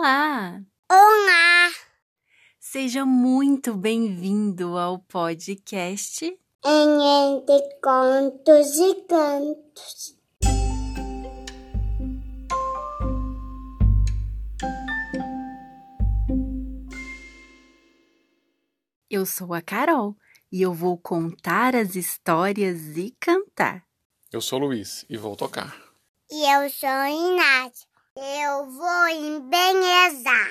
Olá! Olá! Seja muito bem-vindo ao podcast Em Entre Contos e Cantos. Eu sou a Carol e eu vou contar as histórias e cantar. Eu sou o Luiz e vou tocar. E eu sou o Inácio. Eu vou embelezar.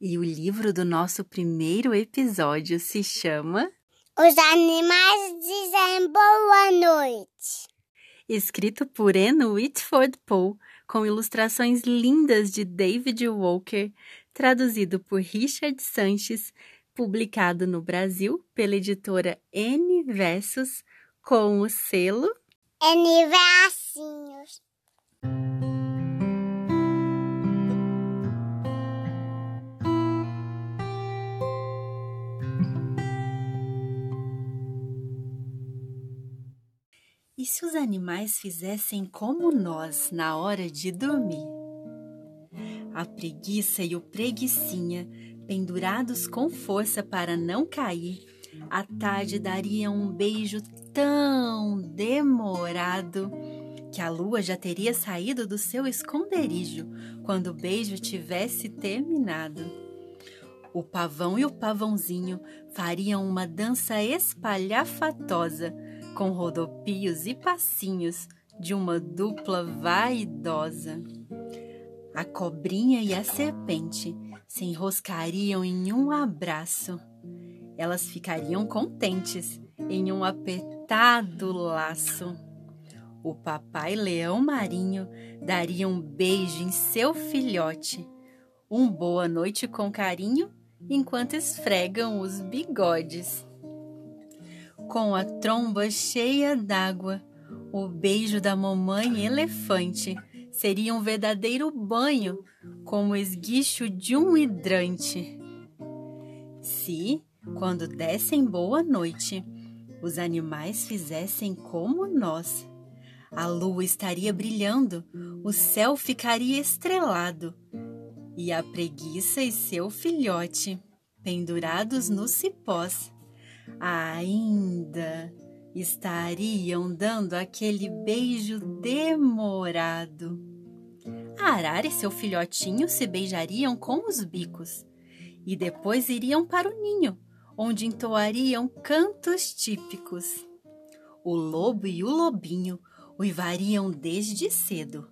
E o livro do nosso primeiro episódio se chama Os animais dizem boa noite. Escrito por Anne Whitford Poe, com ilustrações lindas de David Walker, traduzido por Richard Sanches, publicado no Brasil pela editora N Versos, com o selo Aniversinhos. E se os animais fizessem como nós na hora de dormir? A preguiça e o preguiçinha, pendurados com força para não cair, à tarde dariam um beijo tão demorado que a lua já teria saído do seu esconderijo quando o beijo tivesse terminado. O pavão e o pavãozinho fariam uma dança espalhafatosa com rodopios e passinhos de uma dupla vaidosa. A cobrinha e a serpente se enroscariam em um abraço. Elas ficariam contentes em um apertado laço. O papai leão marinho daria um beijo em seu filhote. Um boa noite com carinho enquanto esfregam os bigodes com a tromba cheia d'água. O beijo da mamãe elefante seria um verdadeiro banho, como o esguicho de um hidrante. Se, quando dessem boa noite, os animais fizessem como nós, a lua estaria brilhando, o céu ficaria estrelado, e a preguiça e seu filhote, pendurados nos cipós, ainda estariam dando aquele beijo demorado. A arara e seu filhotinho se beijariam com os bicos e depois iriam para o ninho, onde entoariam cantos típicos. O lobo e o lobinho uivariam desde cedo,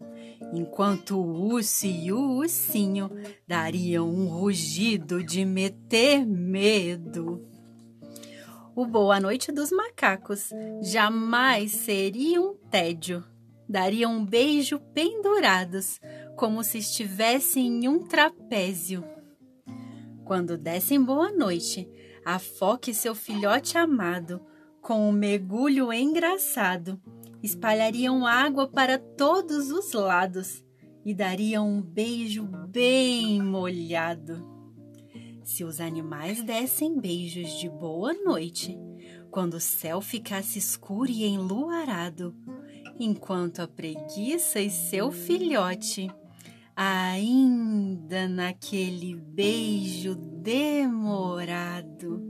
enquanto o urso e o ursinho dariam um rugido de meter medo. O Boa Noite dos Macacos jamais seria um tédio. Dariam um beijo pendurados, como se estivessem em um trapézio. Quando dessem boa noite, a foca e seu filhote amado, com um mergulho engraçado, espalhariam água para todos os lados e dariam um beijo bem molhado se os animais dessem beijos de boa noite, quando o céu ficasse escuro e enluarado, enquanto a preguiça e seu filhote, ainda naquele beijo demorado,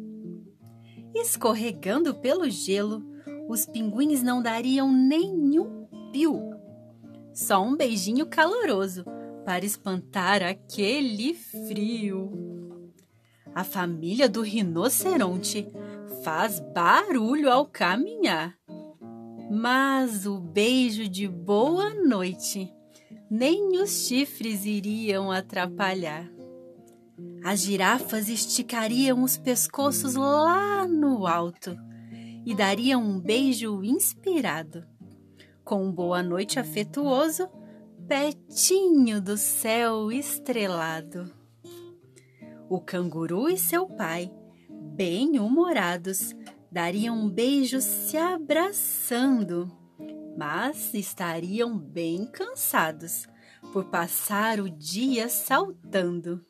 escorregando pelo gelo, os pinguins não dariam nenhum pio. Só um beijinho caloroso para espantar aquele frio. A família do rinoceronte faz barulho ao caminhar. Mas o beijo de boa noite nem os chifres iriam atrapalhar. As girafas esticariam os pescoços lá no alto e dariam um beijo inspirado, com um boa noite afetuoso, pertinho do céu estrelado. O canguru e seu pai, bem-humorados, dariam um beijo se abraçando, mas estariam bem cansados por passar o dia saltando.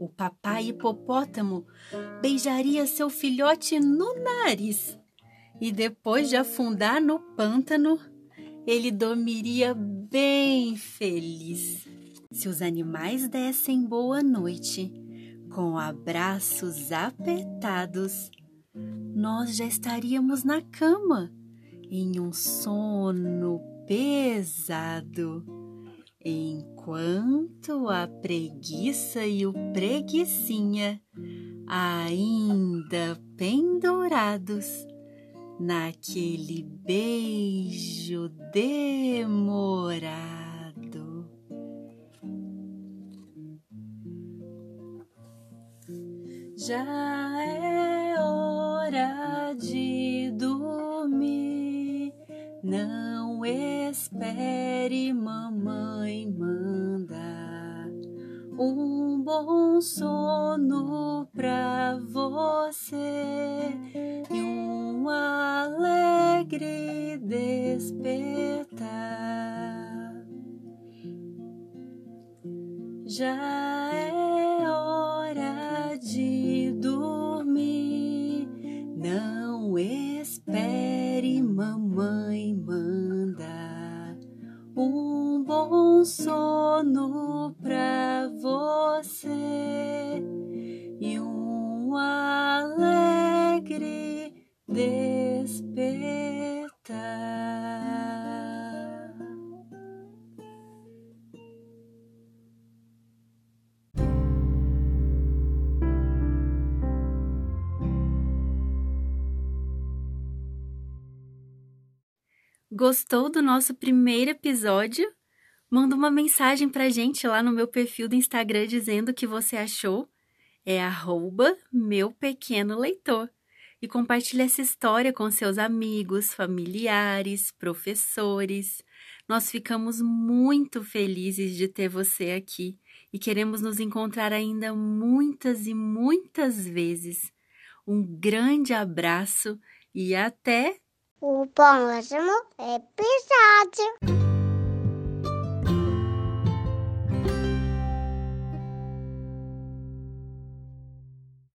o papai hipopótamo beijaria seu filhote no nariz e depois de afundar no pântano, ele dormiria bem feliz. Se os animais dessem boa noite, com abraços apertados, nós já estaríamos na cama, em um sono pesado, enquanto a preguiça e o preguiçinha, ainda pendurados, naquele beijo demorado. Já é hora de dormir, não espere mamãe mandar um bom sono pra você e um alegre despertar. Já espere mamãe mandar um bom sono pra você e um alegre despertar. Gostou do nosso primeiro episódio? Manda uma mensagem pra gente lá no meu perfil do Instagram dizendo o que você achou. É arroba meu pequeno leitor. E compartilhe essa história com seus amigos, familiares, professores. Nós ficamos muito felizes de ter você aqui e queremos nos encontrar ainda muitas e muitas vezes. Um grande abraço e até O próximo episódio.